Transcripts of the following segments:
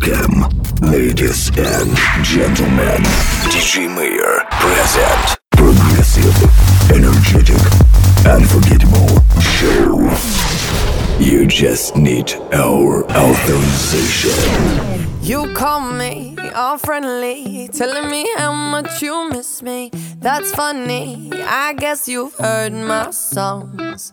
Welcome, ladies and gentlemen. DJ Mayor present. Progressive, energetic, unforgettable show. You just need our authorization. You call me all friendly, telling me how much you miss me. That's funny. I guess you've heard my songs.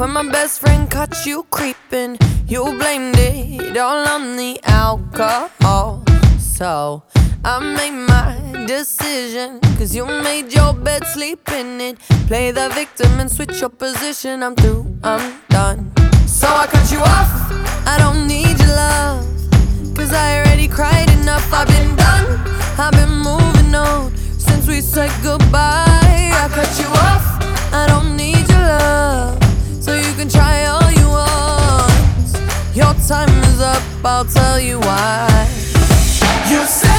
When my best friend caught you creeping. You blamed it all on the alcohol. So I made my decision. Cause you made your bed, sleep in it. Play the victim and switch your position. I'm through, I'm done. So I cut you off. I don't need your love. Cause I already cried enough. I've been done. I've been moving on since we said goodbye. I cut you off. I don't need your love. So you can try all you want. Your time is up. I'll tell you why. You say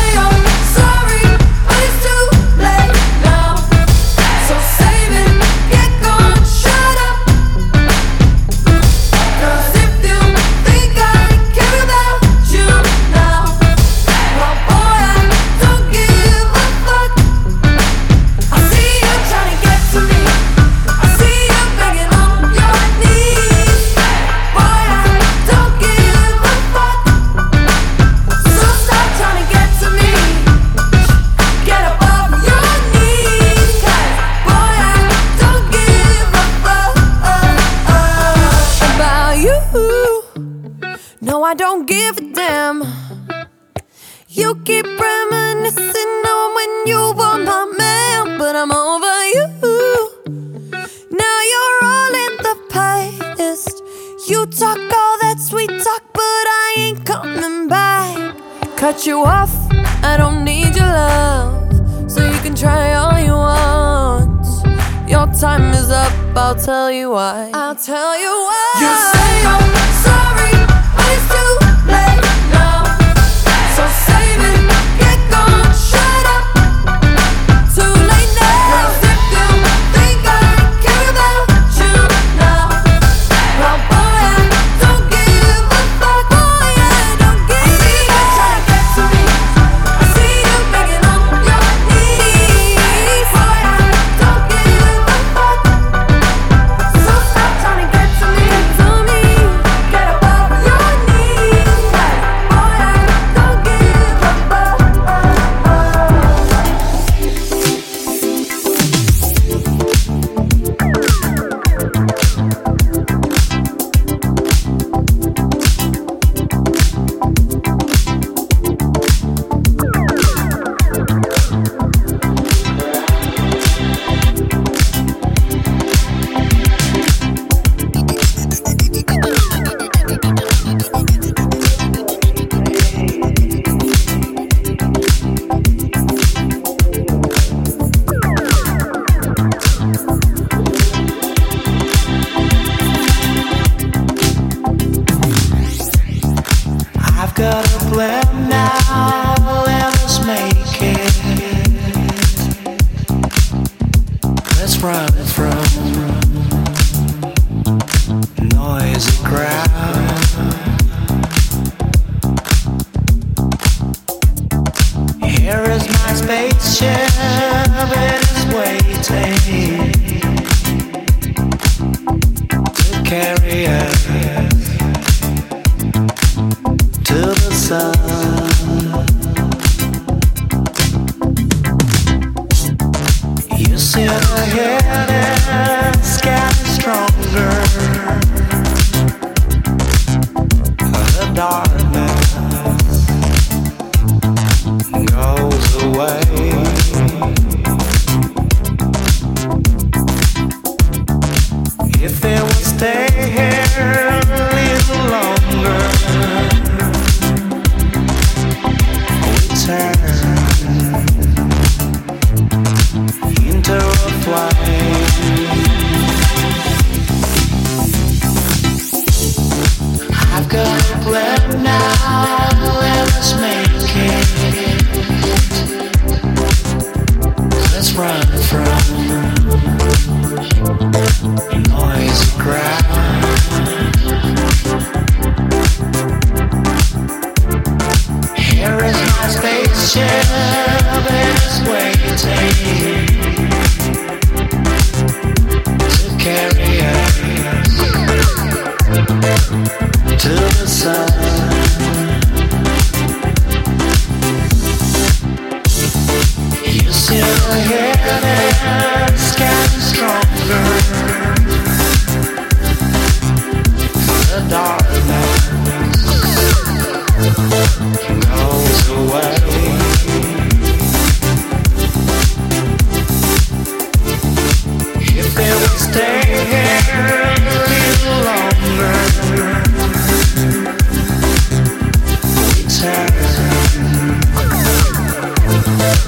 Let's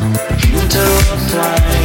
Interrupt my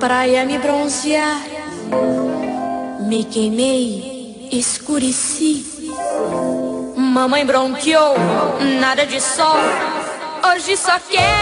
praia me bronzear, me queimei, escureci. Mamãe bronqueou, nada de sol. Hoje só quero